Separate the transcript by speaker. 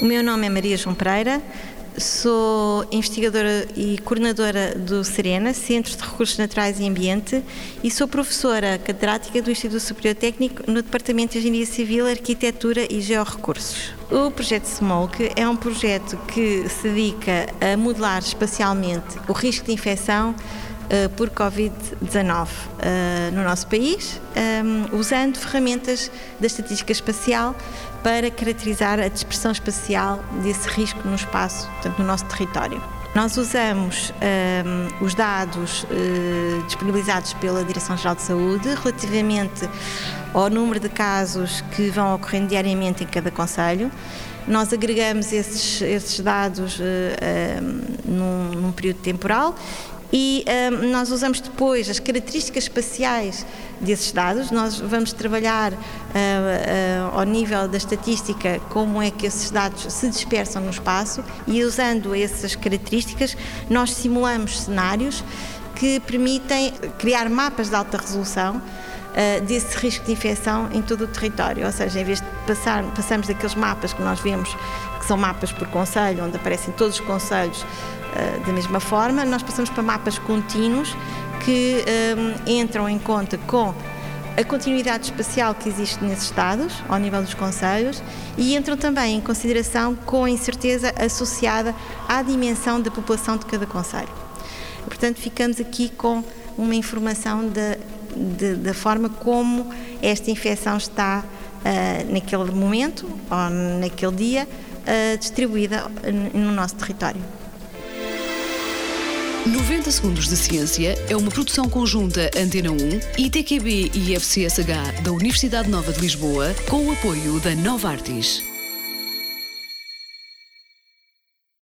Speaker 1: meu nome é Maria João Pereira, sou investigadora e coordenadora do Serena, Centro de Recursos Naturais e Ambiente, e sou professora catedrática do Instituto Superior Técnico no Departamento de Engenharia Civil, Arquitetura e Georrecursos. O projeto SMOKE é um projeto que se dedica a modelar espacialmente o risco de infecção uh, por Covid-19 uh, no nosso país, um, usando ferramentas da estatística espacial para caracterizar a dispersão espacial desse risco no espaço, portanto, no nosso território. Nós usamos um, os dados uh, disponibilizados pela Direção-Geral de Saúde relativamente ao número de casos que vão ocorrendo diariamente em cada Conselho. Nós agregamos esses, esses dados uh, um, num, num período temporal e um, nós usamos depois as características espaciais desses dados. Nós vamos trabalhar uh, uh, ao nível da estatística como é que esses dados se dispersam no espaço e usando essas características nós simulamos cenários que permitem criar mapas de alta resolução uh, desse risco de infecção em todo o território. Ou seja, em vez de passar, passamos daqueles mapas que nós vemos, que são mapas por conselho, onde aparecem todos os conselhos uh, da mesma forma, nós passamos para mapas contínuos que um, entram em conta com a continuidade espacial que existe nesses estados, ao nível dos conselhos, e entram também em consideração com a incerteza associada à dimensão da população de cada conselho. Portanto, ficamos aqui com uma informação da, de, da forma como esta infecção está uh, naquele momento ou naquele dia uh, distribuída no nosso território.
Speaker 2: 90 Segundos de Ciência é uma produção conjunta Antena 1, ITQB e FCSH da Universidade Nova de Lisboa, com o apoio da Nova Artis.